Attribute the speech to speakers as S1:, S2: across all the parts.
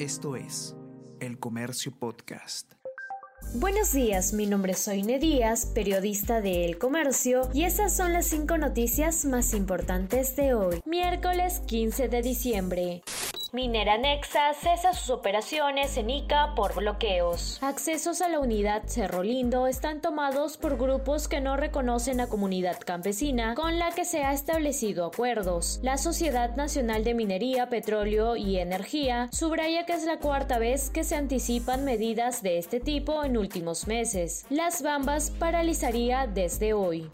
S1: Esto es El Comercio Podcast.
S2: Buenos días, mi nombre es Soine Díaz, periodista de El Comercio, y esas son las cinco noticias más importantes de hoy, miércoles 15 de diciembre. Minera Nexa cesa sus operaciones en Ica por bloqueos. Accesos a la unidad Cerro Lindo están tomados por grupos que no reconocen a comunidad campesina con la que se ha establecido acuerdos. La Sociedad Nacional de Minería, Petróleo y Energía subraya que es la cuarta vez que se anticipan medidas de este tipo en últimos meses. Las Bambas paralizaría desde hoy.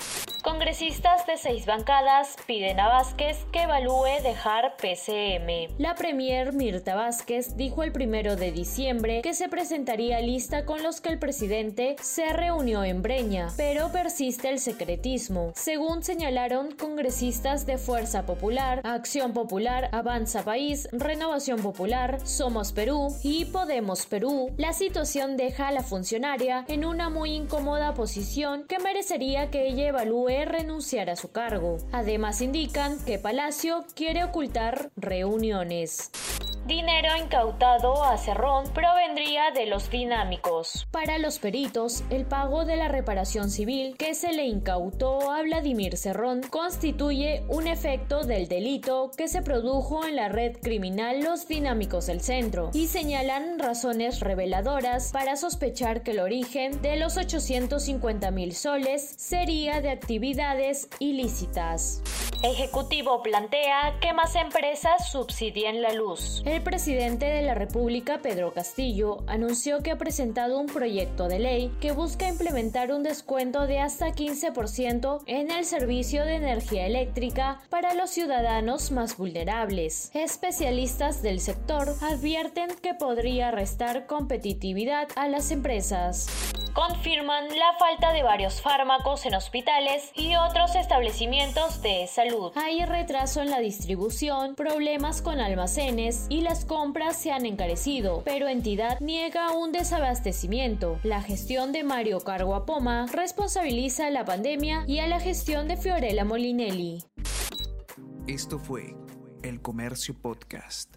S2: Congresistas de seis bancadas piden a Vázquez que evalúe dejar PCM. La premier Mirta Vázquez dijo el primero de diciembre que se presentaría lista con los que el presidente se reunió en Breña, pero persiste el secretismo. Según señalaron congresistas de Fuerza Popular, Acción Popular, Avanza País, Renovación Popular, Somos Perú y Podemos Perú, la situación deja a la funcionaria en una muy incómoda posición que merecería que ella evalúe renunciar a su cargo. Además indican que Palacio quiere ocultar reuniones. Dinero incautado a Cerrón provendría de los dinámicos. Para los peritos, el pago de la reparación civil que se le incautó a Vladimir Cerrón constituye un efecto del delito que se produjo en la red criminal Los Dinámicos del Centro y señalan razones reveladoras para sospechar que el origen de los 850 mil soles sería de actividades ilícitas. Ejecutivo plantea que más empresas subsidien la luz. El presidente de la República, Pedro Castillo, anunció que ha presentado un proyecto de ley que busca implementar un descuento de hasta 15% en el servicio de energía eléctrica para los ciudadanos más vulnerables. Especialistas del sector advierten que podría restar competitividad a las empresas confirman la falta de varios fármacos en hospitales y otros establecimientos de salud. Hay retraso en la distribución, problemas con almacenes y las compras se han encarecido, pero entidad niega un desabastecimiento. La gestión de Mario Carguapoma responsabiliza a la pandemia y a la gestión de Fiorella Molinelli.
S1: Esto fue El Comercio Podcast.